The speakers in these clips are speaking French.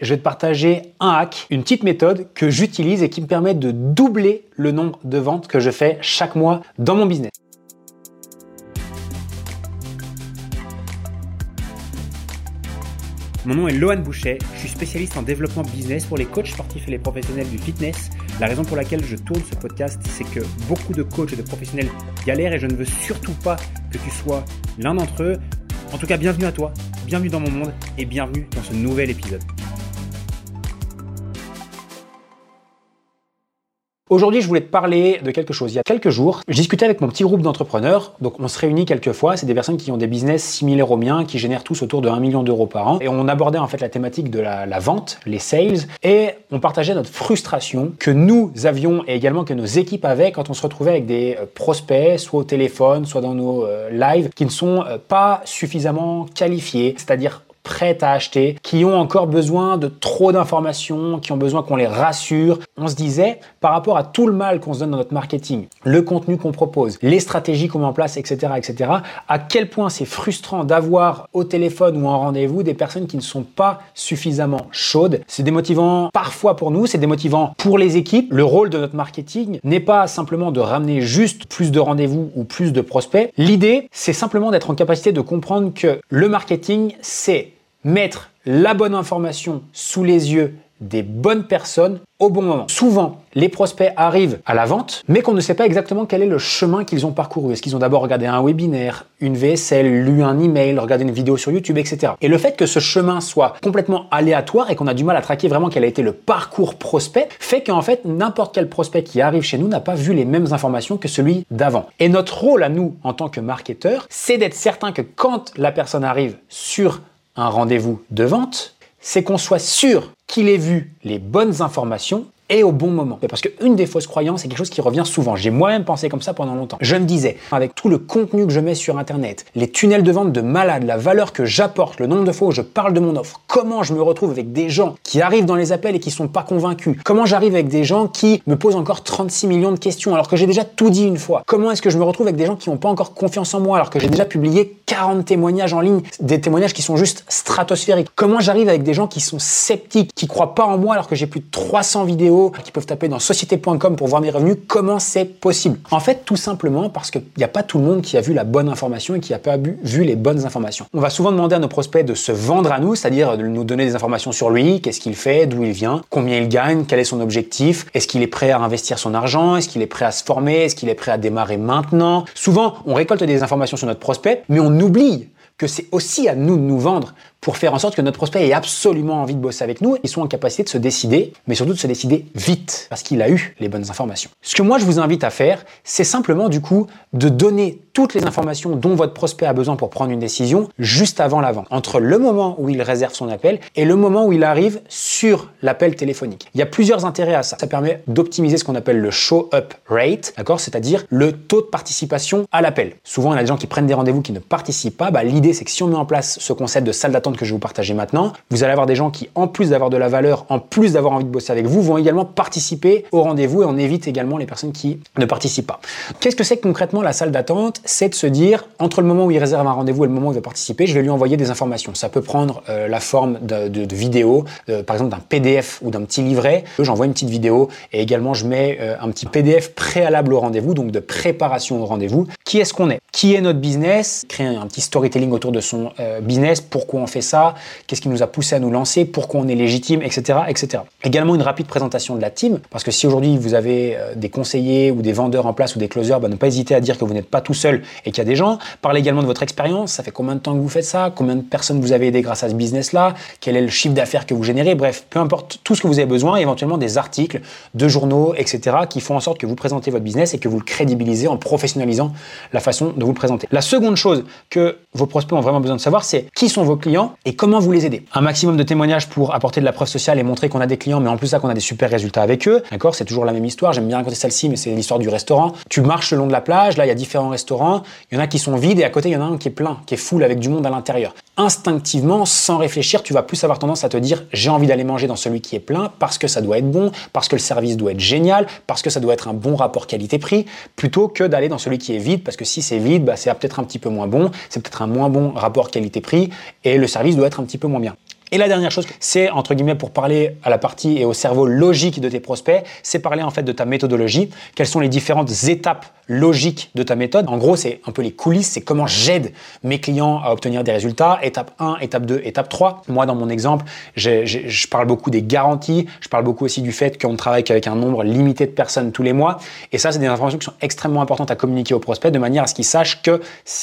Je vais te partager un hack, une petite méthode que j'utilise et qui me permet de doubler le nombre de ventes que je fais chaque mois dans mon business. Mon nom est Lohan Boucher, je suis spécialiste en développement business pour les coachs sportifs et les professionnels du fitness. La raison pour laquelle je tourne ce podcast, c'est que beaucoup de coachs et de professionnels galèrent et je ne veux surtout pas que tu sois l'un d'entre eux. En tout cas, bienvenue à toi, bienvenue dans mon monde et bienvenue dans ce nouvel épisode. Aujourd'hui, je voulais te parler de quelque chose. Il y a quelques jours, je discutais avec mon petit groupe d'entrepreneurs. Donc, on se réunit quelques fois. C'est des personnes qui ont des business similaires aux miens, qui génèrent tous autour de 1 million d'euros par an. Et on abordait en fait la thématique de la, vente, les sales. Et on partageait notre frustration que nous avions et également que nos équipes avaient quand on se retrouvait avec des euh, prospects, soit au téléphone, soit dans nos euh, lives, qui ne sont euh, pas suffisamment qualifiés, c'est-à-dire prêtes à acheter, qui ont encore besoin de trop d'informations, qui ont besoin qu'on les rassure. On se disait, par rapport à tout le mal qu'on se donne dans notre marketing, le contenu qu'on propose, les stratégies qu'on met en place, etc., etc., à quel point c'est frustrant d'avoir au téléphone ou en rendez-vous des personnes qui ne sont pas suffisamment chaudes. C'est démotivant parfois pour nous, c'est démotivant pour les équipes. Le rôle de notre marketing n'est pas simplement de ramener juste plus de rendez-vous ou plus de prospects. L'idée, c'est simplement d'être en capacité de comprendre que le marketing, c'est mettre la bonne information sous les yeux des bonnes personnes au bon moment. Souvent, les prospects arrivent à la vente, mais qu'on ne sait pas exactement quel est le chemin qu'ils ont parcouru. Est-ce qu'ils ont d'abord regardé un webinaire, une VSL, lu un email, regardé une vidéo sur YouTube, etc. Et le fait que ce chemin soit complètement aléatoire et qu'on a du mal à traquer vraiment quel a été le parcours prospect, fait qu'en fait, n'importe quel prospect qui arrive chez nous n'a pas vu les mêmes informations que celui d'avant. Et notre rôle à nous, en tant que marketeur, c'est d'être certain que quand la personne arrive sur un rendez-vous de vente, c'est qu'on soit sûr qu'il ait vu les bonnes informations et au bon moment. Parce qu'une des fausses croyances, c'est quelque chose qui revient souvent. J'ai moi-même pensé comme ça pendant longtemps. Je me disais, avec tout le contenu que je mets sur Internet, les tunnels de vente de malade, la valeur que j'apporte, le nombre de fois où je parle de mon offre, comment je me retrouve avec des gens qui arrivent dans les appels et qui sont pas convaincus, comment j'arrive avec des gens qui me posent encore 36 millions de questions alors que j'ai déjà tout dit une fois, comment est-ce que je me retrouve avec des gens qui n'ont pas encore confiance en moi alors que j'ai déjà publié 40 témoignages en ligne, des témoignages qui sont juste stratosphériques, comment j'arrive avec des gens qui sont sceptiques, qui croient pas en moi alors que j'ai plus de 300 vidéos qui peuvent taper dans société.com pour voir mes revenus. Comment c'est possible? En fait, tout simplement parce qu'il n'y a pas tout le monde qui a vu la bonne information et qui a pas vu les bonnes informations. On va souvent demander à nos prospects de se vendre à nous, c'est-à-dire de nous donner des informations sur lui, qu'est-ce qu'il fait, d'où il vient, combien il gagne, quel est son objectif, est-ce qu'il est prêt à investir son argent, est-ce qu'il est prêt à se former, est-ce qu'il est prêt à démarrer maintenant? Souvent, on récolte des informations sur notre prospect, mais on oublie que c'est aussi à nous de nous vendre pour faire en sorte que notre prospect ait absolument envie de bosser avec nous et soit en capacité de se décider, mais surtout de se décider vite, parce qu'il a eu les bonnes informations. Ce que moi je vous invite à faire, c'est simplement du coup de donner toutes les informations dont votre prospect a besoin pour prendre une décision juste avant la vente, entre le moment où il réserve son appel et le moment où il arrive sur l'appel téléphonique. Il y a plusieurs intérêts à ça. Ça permet d'optimiser ce qu'on appelle le show up rate, d'accord? C'est-à-dire le taux de participation à l'appel. Souvent, y a des gens qui prennent des rendez-vous qui ne participent pas. Bah, l'idée, c'est que si on met en place ce concept de salle d'attente que je vais vous partager maintenant, vous allez avoir des gens qui, en plus d'avoir de la valeur, en plus d'avoir envie de bosser avec vous, vont également participer au rendez-vous et on évite également les personnes qui ne participent pas. Qu'est-ce que c'est concrètement la salle d'attente? C'est de se dire, entre le moment où il réserve un rendez-vous et le moment où il va participer, je vais lui envoyer des informations. Ça peut prendre euh, la forme de, de, euh, par exemple d'un PDF ou d'un petit livret. J'envoie une petite vidéo et également je mets euh, un petit PDF préalable au rendez-vous, donc de préparation au rendez-vous. Qui est-ce qu'on est? Qui est notre business? Créer un petit storytelling autour de son business, pourquoi on fait ça, qu'est-ce qui nous a poussé à nous lancer, pourquoi on est légitime, etc., etc. Également une rapide présentation de la team, parce que si aujourd'hui vous avez euh, des conseillers ou des vendeurs en place ou des closers, bah, ne pas hésiter à dire que vous n'êtes pas tout seul et qu'il y a des gens. Parlez également de votre expérience, ça fait combien de temps que vous faites ça, combien de personnes vous avez aidé grâce à ce business-là, quel est le chiffre d'affaires que vous générez, bref, peu importe tout ce que vous avez besoin, éventuellement des articles, de journaux, etc., qui font en sorte que vous présentez votre business et que vous le crédibilisez en professionnalisant la façon de vous le présenter. La seconde chose que vos prospects ont vraiment besoin de savoir, c'est qui sont vos clients et comment vous les aidez. Un maximum de témoignages pour apporter de la preuve sociale et montrer qu'on a des clients, mais en plus ça qu'on a des super résultats avec eux. D'accord C'est toujours la même histoire. J'aime bien raconter celle-ci, mais c'est l'histoire du restaurant. Tu marches le long de la plage, là il y a différents restaurants. Il y en a qui sont vides et à côté il y en a un qui est plein, qui est full avec du monde à l'intérieur. Instinctivement, sans réfléchir, tu vas plus avoir tendance à te dire j'ai envie d'aller manger dans celui qui est plein parce que ça doit être bon, parce que le service doit être génial, parce que ça doit être un bon rapport qualité-prix, plutôt que d'aller dans celui qui est vide parce que si c'est vide, bah, c'est peut-être un petit peu moins bon, c'est peut-être un moins bon rapport qualité-prix et le service doit être un petit peu moins bien. Et la dernière chose, c'est entre guillemets pour parler à la partie et au cerveau logique de tes prospects, c'est parler en fait de ta méthodologie. Quelles sont les différentes étapes logiques de ta méthode? En gros, c'est un peu les coulisses, c'est comment j'aide mes clients à obtenir des résultats. Étape 1, étape 2, étape 3. Moi, dans mon exemple, je parle beaucoup des garanties. Je parle beaucoup aussi du fait qu'on travaille qu'avec un nombre limité de personnes tous les mois. Et ça, c'est des informations qui sont extrêmement importantes à communiquer au prospect de manière à ce qu'il sache que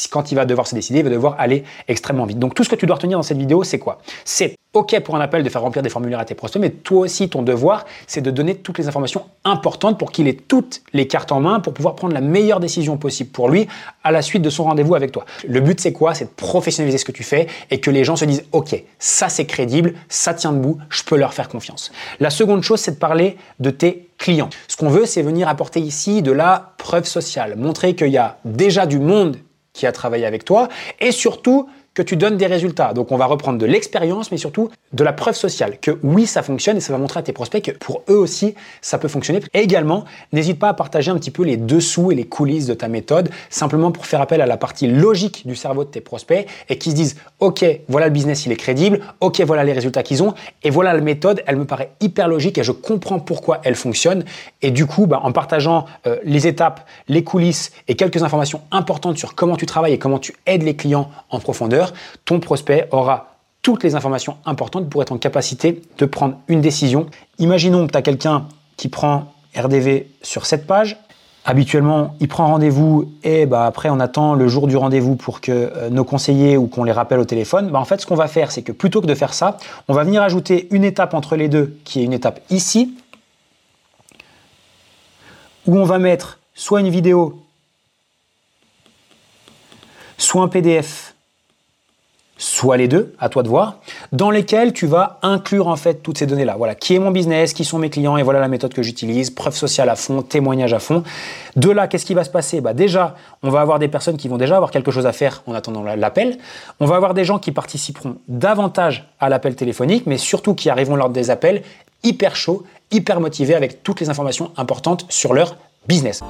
quand il va devoir se décider, il va devoir aller extrêmement vite. Donc tout ce que tu dois retenir dans cette vidéo, c'est quoi? C'est OK pour un appel de faire remplir des formulaires à tes prospects, mais toi aussi, ton devoir, c'est de donner toutes les informations importantes pour qu'il ait toutes les cartes en main pour pouvoir prendre la meilleure décision possible pour lui à la suite de son rendez-vous avec toi. Le but, c'est quoi? C'est de professionnaliser ce que tu fais et que les gens se disent OK, ça c'est crédible, ça tient debout, je peux leur faire confiance. La seconde chose, c'est de parler de tes clients. Ce qu'on veut, c'est venir apporter ici de la preuve sociale, montrer qu'il y a déjà du monde qui a travaillé avec toi et surtout que tu donnes des résultats. Donc on va reprendre de l'expérience, mais surtout de la preuve sociale, que oui, ça fonctionne et ça va montrer à tes prospects que pour eux aussi, ça peut fonctionner. Et également, n'hésite pas à partager un petit peu les dessous et les coulisses de ta méthode, simplement pour faire appel à la partie logique du cerveau de tes prospects et qu'ils se disent, OK, voilà le business, il est crédible, OK, voilà les résultats qu'ils ont, et voilà la méthode, elle me paraît hyper logique et je comprends pourquoi elle fonctionne. Et du coup, bah, en partageant euh, les étapes, les coulisses et quelques informations importantes sur comment tu travailles et comment tu aides les clients en profondeur, ton prospect aura toutes les informations importantes pour être en capacité de prendre une décision. Imaginons que tu as quelqu'un qui prend RDV sur cette page. Habituellement, il prend rendez-vous et bah, après on attend le jour du rendez-vous pour que euh, nos conseillers ou qu'on les rappelle au téléphone. Bah, en fait, ce qu'on va faire, c'est que plutôt que de faire ça, on va venir ajouter une étape entre les deux, qui est une étape ici, où on va mettre soit une vidéo, soit un PDF soit les deux, à toi de voir, dans lesquels tu vas inclure en fait toutes ces données-là. Voilà, qui est mon business, qui sont mes clients, et voilà la méthode que j'utilise, preuve sociale à fond, témoignage à fond. De là, qu'est-ce qui va se passer? Bah Déjà, on va avoir des personnes qui vont déjà avoir quelque chose à faire en attendant l'appel. On va avoir des gens qui participeront davantage à l'appel téléphonique, mais surtout qui arriveront lors des appels hyper chauds, hyper motivés avec toutes les informations importantes sur leur business.